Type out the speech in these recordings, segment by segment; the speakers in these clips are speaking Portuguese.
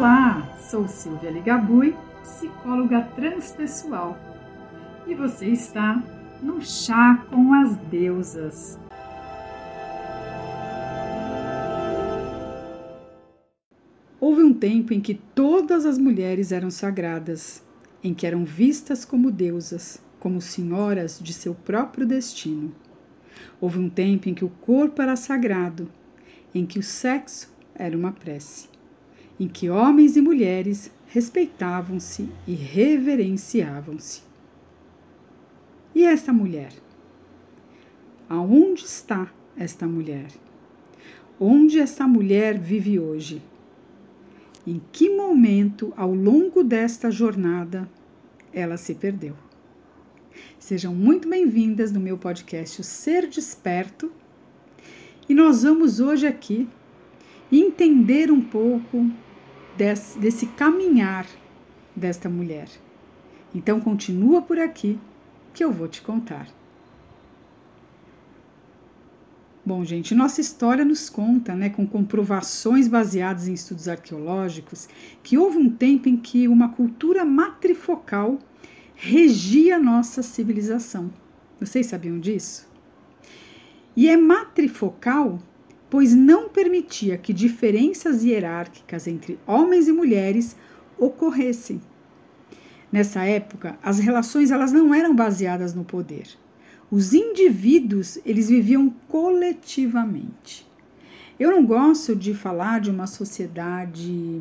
Olá, sou Silvia Ligabui, psicóloga transpessoal, e você está no Chá com as Deusas. Houve um tempo em que todas as mulheres eram sagradas, em que eram vistas como deusas, como senhoras de seu próprio destino. Houve um tempo em que o corpo era sagrado, em que o sexo era uma prece em que homens e mulheres respeitavam-se e reverenciavam-se. E esta mulher? Aonde está esta mulher? Onde esta mulher vive hoje? Em que momento ao longo desta jornada ela se perdeu? Sejam muito bem-vindas no meu podcast Ser Desperto. E nós vamos hoje aqui entender um pouco desse, desse caminhar desta mulher. Então continua por aqui que eu vou te contar. Bom, gente, nossa história nos conta, né, com comprovações baseadas em estudos arqueológicos, que houve um tempo em que uma cultura matrifocal regia nossa civilização. Vocês sabiam disso? E é matrifocal pois não permitia que diferenças hierárquicas entre homens e mulheres ocorressem. Nessa época, as relações elas não eram baseadas no poder. Os indivíduos, eles viviam coletivamente. Eu não gosto de falar de uma sociedade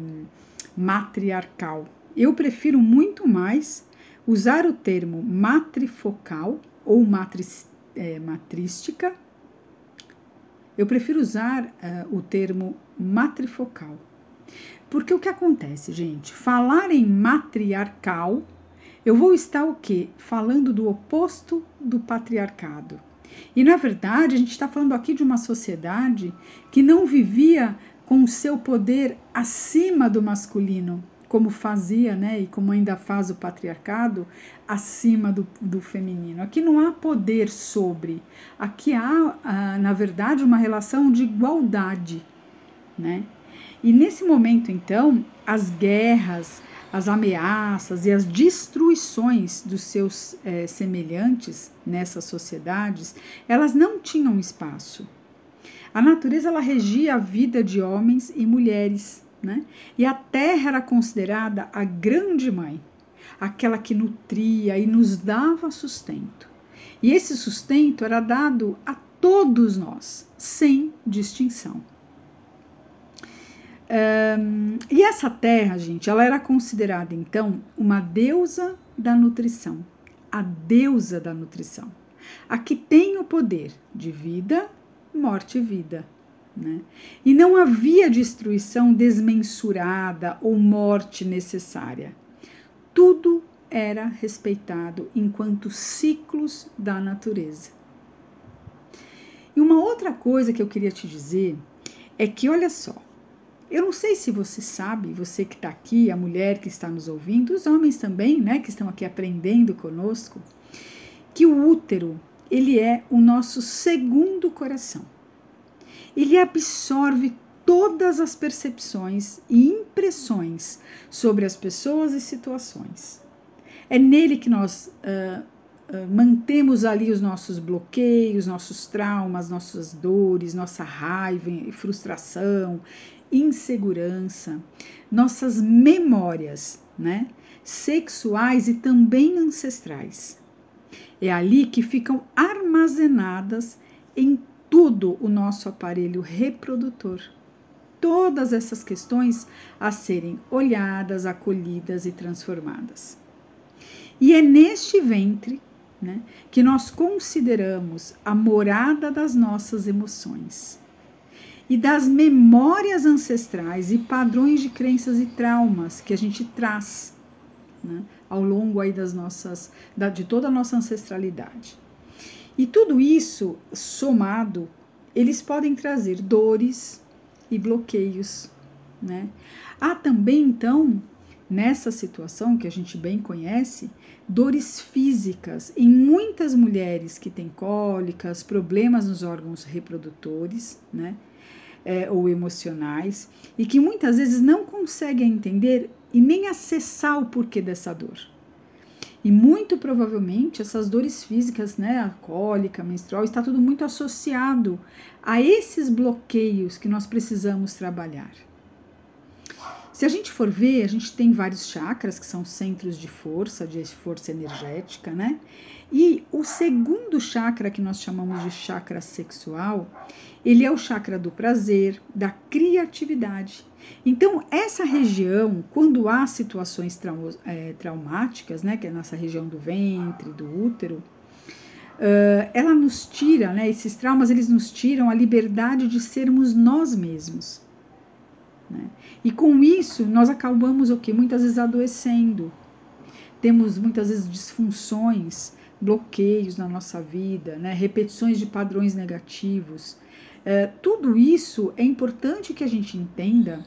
matriarcal. Eu prefiro muito mais usar o termo matrifocal ou matris, é, matrística eu prefiro usar uh, o termo matrifocal. Porque o que acontece, gente? Falar em matriarcal, eu vou estar o quê? Falando do oposto do patriarcado. E na verdade, a gente está falando aqui de uma sociedade que não vivia com o seu poder acima do masculino, como fazia, né, e como ainda faz o patriarcado, acima do, do feminino. Aqui não há poder sobre, aqui há, ah, na verdade, uma relação de igualdade, né? E nesse momento, então, as guerras, as ameaças e as destruições dos seus é, semelhantes nessas sociedades, elas não tinham espaço. A natureza ela regia a vida de homens e mulheres né? E a terra era considerada a grande mãe, aquela que nutria e nos dava sustento. E esse sustento era dado a todos nós, sem distinção. Um, e essa terra, gente, ela era considerada então uma deusa da nutrição, a deusa da nutrição, a que tem o poder de vida, morte e vida, né? E não havia destruição desmensurada ou morte necessária. Tudo era respeitado enquanto ciclos da natureza. E uma outra coisa que eu queria te dizer é que, olha só, eu não sei se você sabe, você que está aqui, a mulher que está nos ouvindo, os homens também, né, que estão aqui aprendendo conosco, que o útero, ele é o nosso segundo coração ele absorve todas as percepções e impressões sobre as pessoas e situações. É nele que nós uh, uh, mantemos ali os nossos bloqueios, nossos traumas, nossas dores, nossa raiva e frustração, insegurança, nossas memórias, né? Sexuais e também ancestrais. É ali que ficam armazenadas em tudo o nosso aparelho reprodutor. Todas essas questões a serem olhadas, acolhidas e transformadas. E é neste ventre né, que nós consideramos a morada das nossas emoções e das memórias ancestrais e padrões de crenças e traumas que a gente traz né, ao longo aí das nossas, da, de toda a nossa ancestralidade. E tudo isso somado, eles podem trazer dores e bloqueios, né? Há também, então, nessa situação que a gente bem conhece, dores físicas em muitas mulheres que têm cólicas, problemas nos órgãos reprodutores, né? é, ou emocionais e que muitas vezes não conseguem entender e nem acessar o porquê dessa dor. E muito provavelmente essas dores físicas, né, a cólica, menstrual, está tudo muito associado a esses bloqueios que nós precisamos trabalhar. Se a gente for ver, a gente tem vários chakras que são centros de força, de força energética, né? E o segundo chakra que nós chamamos de chakra sexual, ele é o chakra do prazer, da criatividade. Então, essa região, quando há situações trau é, traumáticas, né, que é nessa região do ventre, do útero, uh, ela nos tira, né, esses traumas, eles nos tiram a liberdade de sermos nós mesmos. Né? E com isso, nós acabamos o que? Muitas vezes adoecendo. Temos muitas vezes disfunções, bloqueios na nossa vida, né? repetições de padrões negativos. É, tudo isso é importante que a gente entenda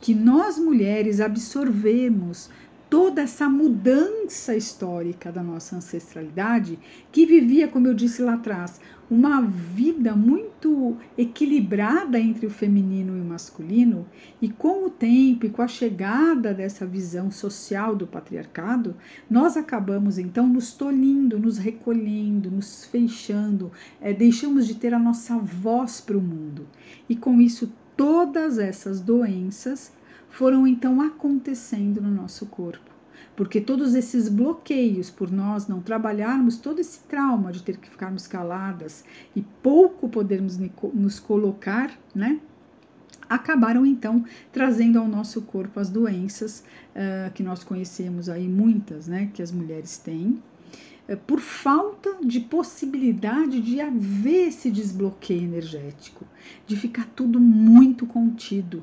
que nós mulheres absorvemos toda essa mudança histórica da nossa ancestralidade, que vivia, como eu disse lá atrás, uma vida muito equilibrada entre o feminino e o masculino, e com o tempo e com a chegada dessa visão social do patriarcado, nós acabamos então nos tolhindo, nos recolhendo, nos fechando, é, deixamos de ter a nossa voz para o mundo. E com isso, todas essas doenças foram então acontecendo no nosso corpo. Porque todos esses bloqueios por nós não trabalharmos todo esse trauma de ter que ficarmos caladas e pouco podermos nos colocar, né? Acabaram então trazendo ao nosso corpo as doenças uh, que nós conhecemos aí, muitas, né? Que as mulheres têm, uh, por falta de possibilidade de haver esse desbloqueio energético, de ficar tudo muito contido,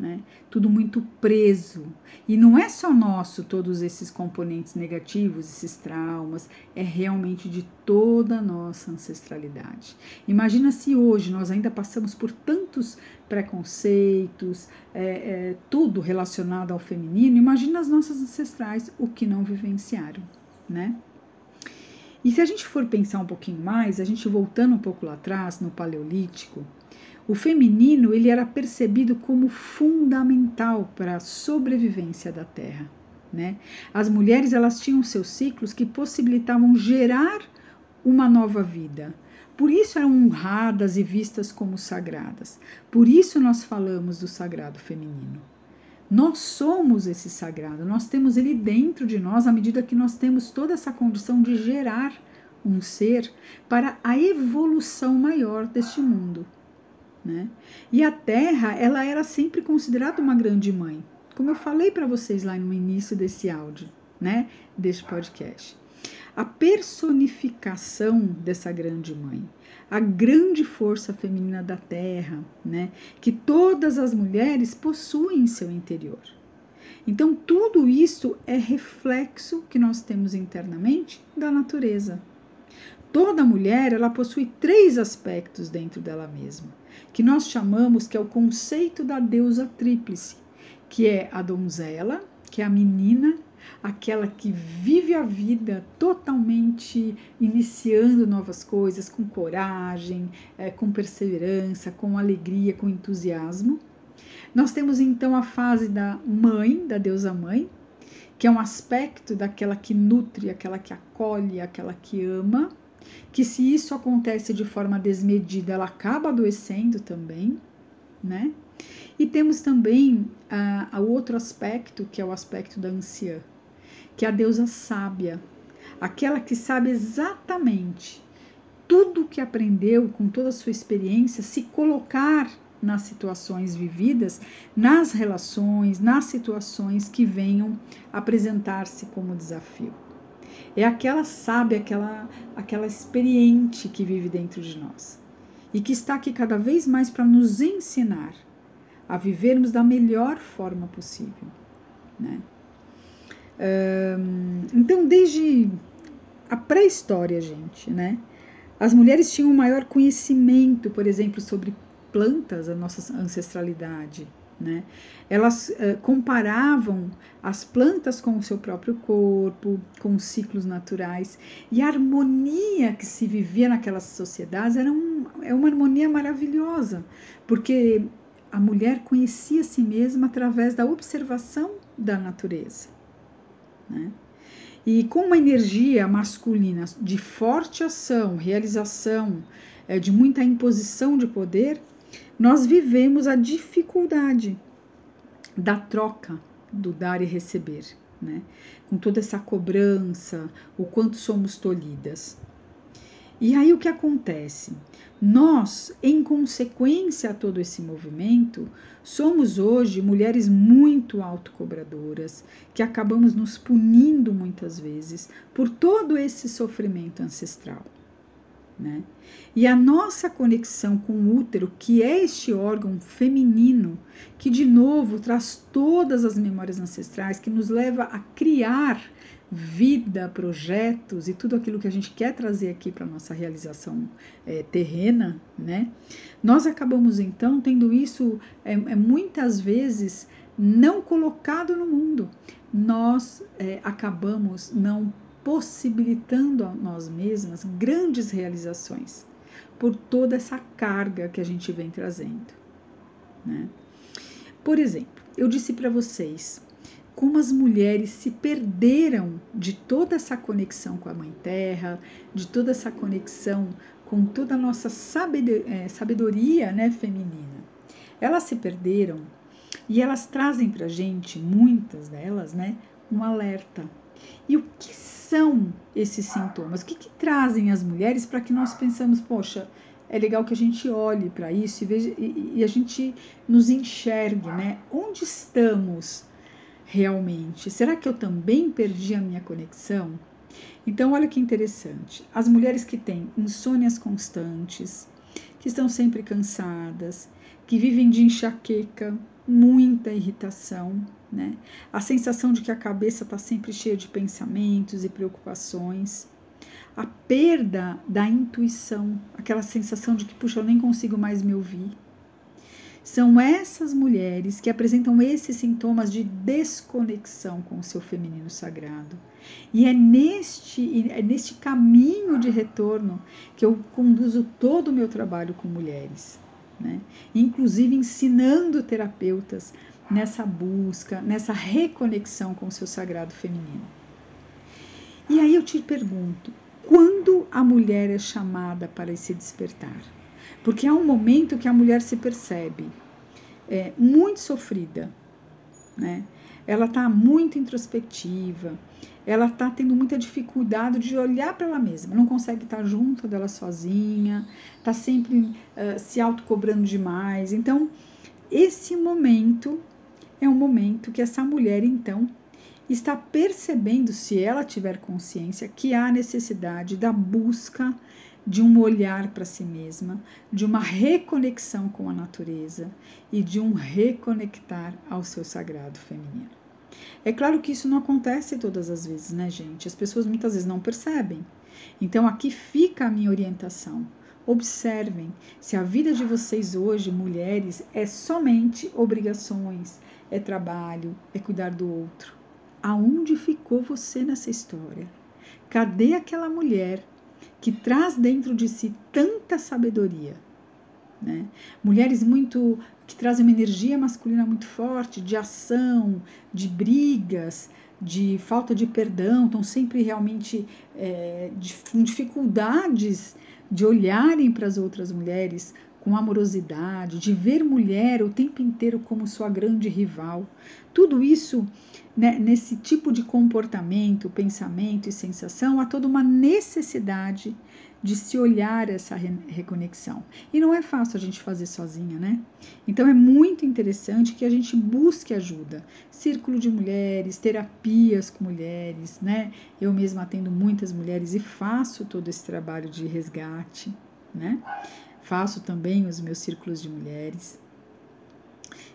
né? Tudo muito preso. E não é só nosso todos esses componentes negativos, esses traumas, é realmente de toda a nossa ancestralidade. Imagina se hoje nós ainda passamos por tantos preconceitos, é, é, tudo relacionado ao feminino. Imagina as nossas ancestrais o que não vivenciaram, né? E se a gente for pensar um pouquinho mais, a gente voltando um pouco lá atrás, no Paleolítico, o feminino ele era percebido como fundamental para a sobrevivência da Terra. Né? As mulheres elas tinham seus ciclos que possibilitavam gerar uma nova vida. Por isso eram honradas e vistas como sagradas. Por isso nós falamos do sagrado feminino. Nós somos esse sagrado, nós temos ele dentro de nós à medida que nós temos toda essa condição de gerar um ser para a evolução maior deste mundo. Né? E a Terra, ela era sempre considerada uma grande mãe, como eu falei para vocês lá no início desse áudio, né, deste podcast. A personificação dessa grande mãe, a grande força feminina da Terra, né, que todas as mulheres possuem em seu interior. Então, tudo isso é reflexo que nós temos internamente da natureza. Toda mulher, ela possui três aspectos dentro dela mesma que nós chamamos que é o conceito da deusa tríplice, que é a donzela, que é a menina, aquela que vive a vida totalmente iniciando novas coisas, com coragem, é, com perseverança, com alegria, com entusiasmo. Nós temos então a fase da mãe, da deusa mãe, que é um aspecto daquela que nutre, aquela que acolhe, aquela que ama que se isso acontece de forma desmedida, ela acaba adoecendo também, né? E temos também uh, o outro aspecto, que é o aspecto da anciã, que é a deusa sábia, aquela que sabe exatamente tudo o que aprendeu com toda a sua experiência, se colocar nas situações vividas, nas relações, nas situações que venham apresentar-se como desafio. É aquela sábia, aquela, aquela experiente que vive dentro de nós e que está aqui cada vez mais para nos ensinar a vivermos da melhor forma possível. Né? Então, desde a pré-história, gente, né? As mulheres tinham um maior conhecimento, por exemplo, sobre plantas, a nossa ancestralidade, né? Elas uh, comparavam as plantas com o seu próprio corpo, com os ciclos naturais, e a harmonia que se vivia naquelas sociedades era um, é uma harmonia maravilhosa, porque a mulher conhecia si mesma através da observação da natureza. Né? E com uma energia masculina de forte ação, realização, é, de muita imposição de poder, nós vivemos a dificuldade da troca, do dar e receber, né? com toda essa cobrança, o quanto somos tolhidas. E aí o que acontece? Nós, em consequência a todo esse movimento, somos hoje mulheres muito autocobradoras, que acabamos nos punindo muitas vezes por todo esse sofrimento ancestral. Né? E a nossa conexão com o útero, que é este órgão feminino, que de novo traz todas as memórias ancestrais, que nos leva a criar vida, projetos e tudo aquilo que a gente quer trazer aqui para nossa realização é, terrena, né? Nós acabamos então tendo isso é, é muitas vezes não colocado no mundo. Nós é, acabamos não possibilitando a nós mesmas grandes realizações por toda essa carga que a gente vem trazendo. Né? Por exemplo, eu disse para vocês como as mulheres se perderam de toda essa conexão com a Mãe Terra, de toda essa conexão com toda a nossa é, sabedoria né, feminina. Elas se perderam e elas trazem para gente, muitas delas, né, um alerta. E o que são esses sintomas? O que, que trazem as mulheres para que nós pensamos, poxa, é legal que a gente olhe para isso e, veja, e, e, a gente nos enxergue, né? Onde estamos realmente? Será que eu também perdi a minha conexão? Então, olha que interessante. As mulheres que têm insônias constantes, que estão sempre cansadas, que vivem de enxaqueca, muita irritação, né? A sensação de que a cabeça está sempre cheia de pensamentos e preocupações. A perda da intuição, aquela sensação de que, puxa, eu nem consigo mais me ouvir são essas mulheres que apresentam esses sintomas de desconexão com o seu feminino sagrado. E é neste, é neste caminho de retorno que eu conduzo todo o meu trabalho com mulheres. Né? Inclusive ensinando terapeutas nessa busca, nessa reconexão com o seu sagrado feminino. E aí eu te pergunto, quando a mulher é chamada para esse despertar? Porque há um momento que a mulher se percebe é, muito sofrida, né? Ela está muito introspectiva, ela está tendo muita dificuldade de olhar para ela mesma, não consegue estar junto dela sozinha, está sempre uh, se autocobrando demais. Então, esse momento é um momento que essa mulher, então, está percebendo, se ela tiver consciência, que há necessidade da busca de um olhar para si mesma, de uma reconexão com a natureza e de um reconectar ao seu sagrado feminino. É claro que isso não acontece todas as vezes, né, gente? As pessoas muitas vezes não percebem. Então aqui fica a minha orientação. Observem se a vida de vocês hoje, mulheres, é somente obrigações, é trabalho, é cuidar do outro. Aonde ficou você nessa história? Cadê aquela mulher que traz dentro de si tanta sabedoria. Né? Mulheres muito que trazem uma energia masculina muito forte, de ação, de brigas, de falta de perdão, estão sempre realmente é, com dificuldades de olharem para as outras mulheres com amorosidade, de ver mulher o tempo inteiro como sua grande rival. Tudo isso né, nesse tipo de comportamento, pensamento e sensação, há toda uma necessidade de se olhar essa reconexão. E não é fácil a gente fazer sozinha, né? Então é muito interessante que a gente busque ajuda. Círculo de mulheres, terapias com mulheres, né? Eu mesma atendo muitas mulheres e faço todo esse trabalho de resgate, né? Faço também os meus círculos de mulheres.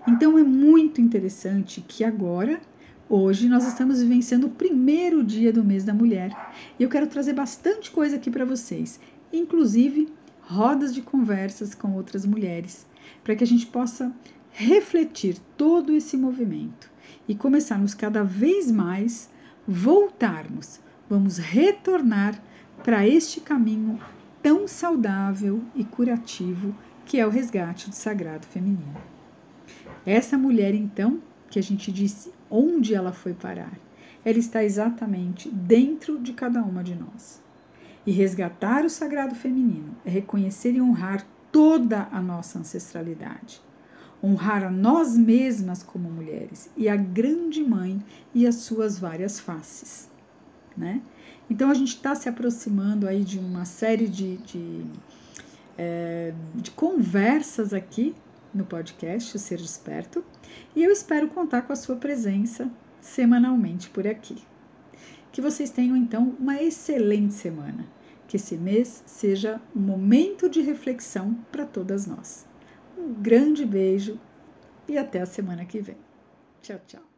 Então é muito interessante que agora Hoje nós estamos vivenciando o primeiro dia do mês da mulher e eu quero trazer bastante coisa aqui para vocês, inclusive rodas de conversas com outras mulheres, para que a gente possa refletir todo esse movimento e começarmos cada vez mais voltarmos, vamos retornar para este caminho tão saudável e curativo que é o resgate do sagrado feminino. Essa mulher, então, que a gente disse onde ela foi parar, ela está exatamente dentro de cada uma de nós. E resgatar o sagrado feminino é reconhecer e honrar toda a nossa ancestralidade. Honrar a nós mesmas como mulheres e a grande mãe e as suas várias faces. Né? Então a gente está se aproximando aí de uma série de, de, é, de conversas aqui no podcast O Ser Desperto e eu espero contar com a sua presença semanalmente por aqui. Que vocês tenham então uma excelente semana. Que esse mês seja um momento de reflexão para todas nós. Um grande beijo e até a semana que vem. Tchau, tchau.